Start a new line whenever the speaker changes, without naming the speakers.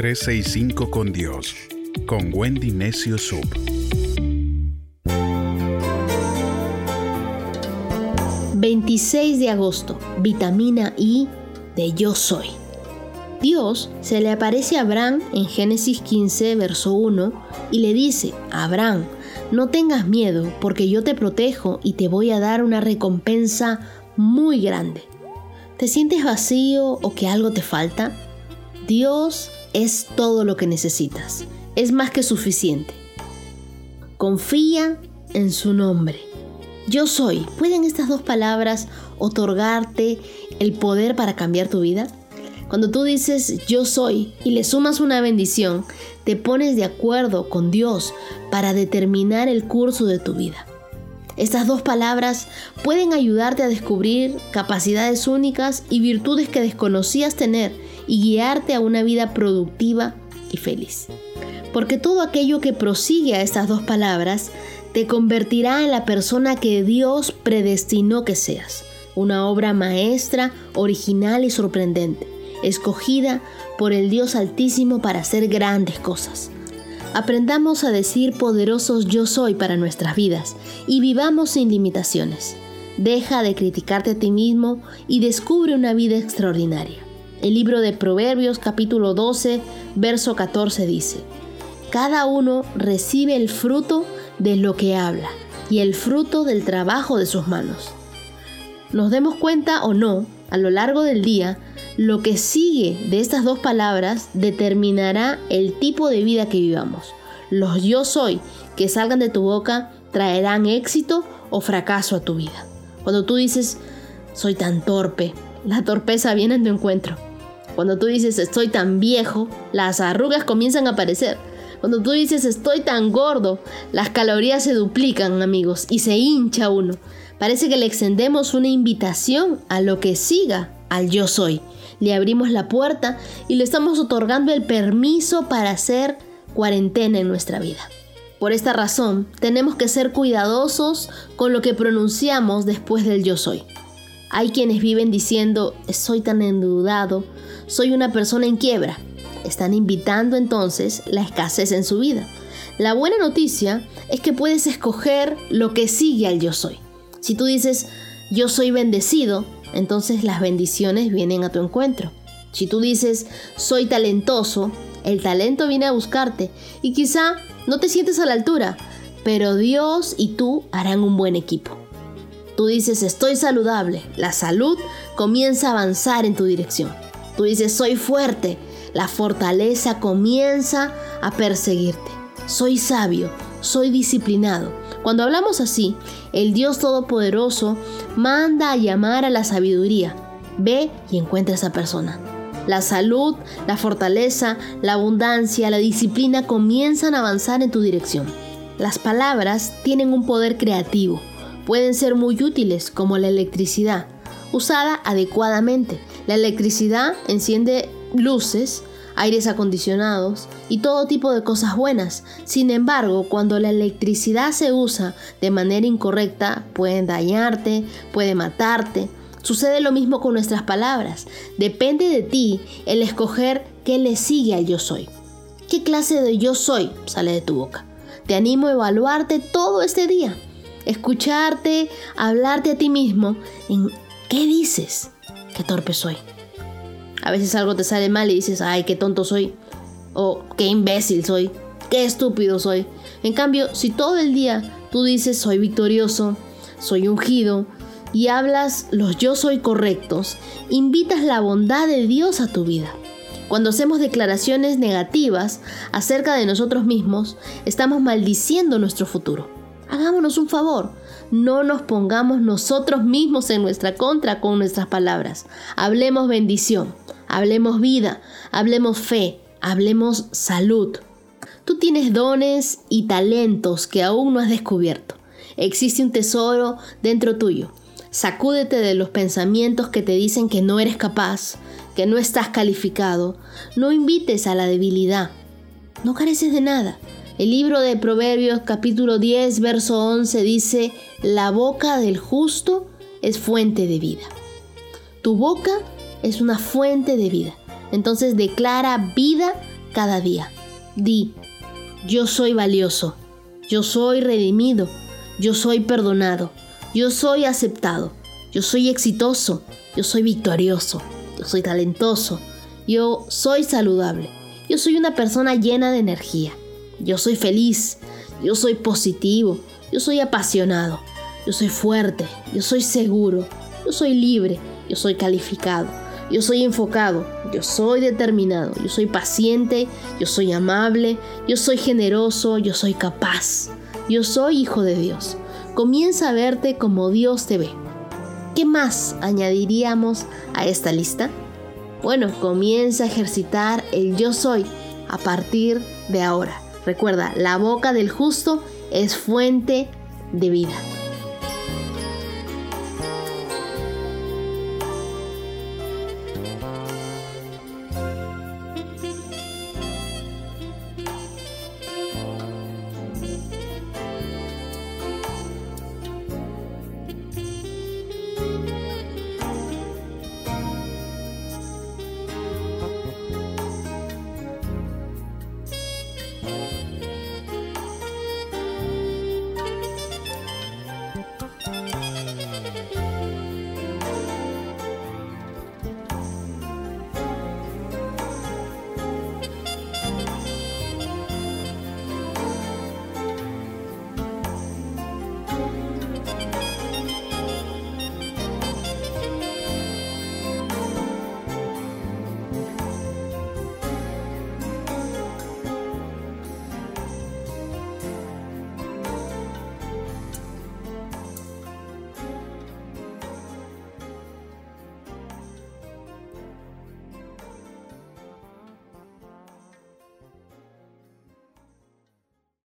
365 con Dios, con Wendy Necio Sub.
...26 de agosto... ...vitamina I de Yo Soy... Dios se le aparece a Abraham en Génesis 15, verso 1, y le dice, Abraham, no tengas miedo, porque yo te protejo y te voy a dar una recompensa muy grande. ¿Te sientes vacío o que algo te falta? Dios es todo lo que necesitas. Es más que suficiente. Confía en su nombre. Yo soy. ¿Pueden estas dos palabras otorgarte el poder para cambiar tu vida? Cuando tú dices yo soy y le sumas una bendición, te pones de acuerdo con Dios para determinar el curso de tu vida. Estas dos palabras pueden ayudarte a descubrir capacidades únicas y virtudes que desconocías tener y guiarte a una vida productiva y feliz. Porque todo aquello que prosigue a estas dos palabras te convertirá en la persona que Dios predestinó que seas. Una obra maestra, original y sorprendente, escogida por el Dios Altísimo para hacer grandes cosas. Aprendamos a decir poderosos yo soy para nuestras vidas y vivamos sin limitaciones. Deja de criticarte a ti mismo y descubre una vida extraordinaria. El libro de Proverbios capítulo 12, verso 14 dice, Cada uno recibe el fruto de lo que habla y el fruto del trabajo de sus manos. Nos demos cuenta o no, a lo largo del día, lo que sigue de estas dos palabras determinará el tipo de vida que vivamos. Los yo soy que salgan de tu boca traerán éxito o fracaso a tu vida. Cuando tú dices, soy tan torpe, la torpeza viene en tu encuentro. Cuando tú dices, estoy tan viejo, las arrugas comienzan a aparecer. Cuando tú dices, estoy tan gordo, las calorías se duplican, amigos, y se hincha uno. Parece que le extendemos una invitación a lo que siga al yo soy le abrimos la puerta y le estamos otorgando el permiso para hacer cuarentena en nuestra vida. Por esta razón, tenemos que ser cuidadosos con lo que pronunciamos después del yo soy. Hay quienes viven diciendo, soy tan endeudado, soy una persona en quiebra. Están invitando entonces la escasez en su vida. La buena noticia es que puedes escoger lo que sigue al yo soy. Si tú dices, yo soy bendecido, entonces las bendiciones vienen a tu encuentro. Si tú dices, soy talentoso, el talento viene a buscarte y quizá no te sientes a la altura, pero Dios y tú harán un buen equipo. Tú dices, estoy saludable, la salud comienza a avanzar en tu dirección. Tú dices, soy fuerte, la fortaleza comienza a perseguirte. Soy sabio, soy disciplinado. Cuando hablamos así, el Dios Todopoderoso manda a llamar a la sabiduría. Ve y encuentra a esa persona. La salud, la fortaleza, la abundancia, la disciplina comienzan a avanzar en tu dirección. Las palabras tienen un poder creativo. Pueden ser muy útiles como la electricidad, usada adecuadamente. La electricidad enciende luces, aires acondicionados y todo tipo de cosas buenas. Sin embargo, cuando la electricidad se usa de manera incorrecta, pueden dañarte, puede matarte. Sucede lo mismo con nuestras palabras. Depende de ti el escoger qué le sigue al yo soy. ¿Qué clase de yo soy sale de tu boca? Te animo a evaluarte todo este día. Escucharte, hablarte a ti mismo en qué dices. Qué torpe soy. A veces algo te sale mal y dices, ay, qué tonto soy. O qué imbécil soy. Qué estúpido soy. En cambio, si todo el día tú dices, soy victorioso, soy ungido, y hablas los yo soy correctos, invitas la bondad de Dios a tu vida. Cuando hacemos declaraciones negativas acerca de nosotros mismos, estamos maldiciendo nuestro futuro. Hagámonos un favor, no nos pongamos nosotros mismos en nuestra contra con nuestras palabras. Hablemos bendición, hablemos vida, hablemos fe, hablemos salud. Tú tienes dones y talentos que aún no has descubierto. Existe un tesoro dentro tuyo. Sacúdete de los pensamientos que te dicen que no eres capaz, que no estás calificado. No invites a la debilidad. No careces de nada. El libro de Proverbios capítulo 10, verso 11 dice, la boca del justo es fuente de vida. Tu boca es una fuente de vida. Entonces declara vida cada día. Di, yo soy valioso, yo soy redimido, yo soy perdonado, yo soy aceptado, yo soy exitoso, yo soy victorioso, yo soy talentoso, yo soy saludable, yo soy una persona llena de energía, yo soy feliz, yo soy positivo, yo soy apasionado, yo soy fuerte, yo soy seguro, yo soy libre, yo soy calificado, yo soy enfocado, yo soy determinado, yo soy paciente, yo soy amable, yo soy generoso, yo soy capaz, yo soy hijo de Dios. Comienza a verte como Dios te ve. ¿Qué más añadiríamos a esta lista? Bueno, comienza a ejercitar el yo soy a partir de ahora. Recuerda, la boca del justo es fuente de vida.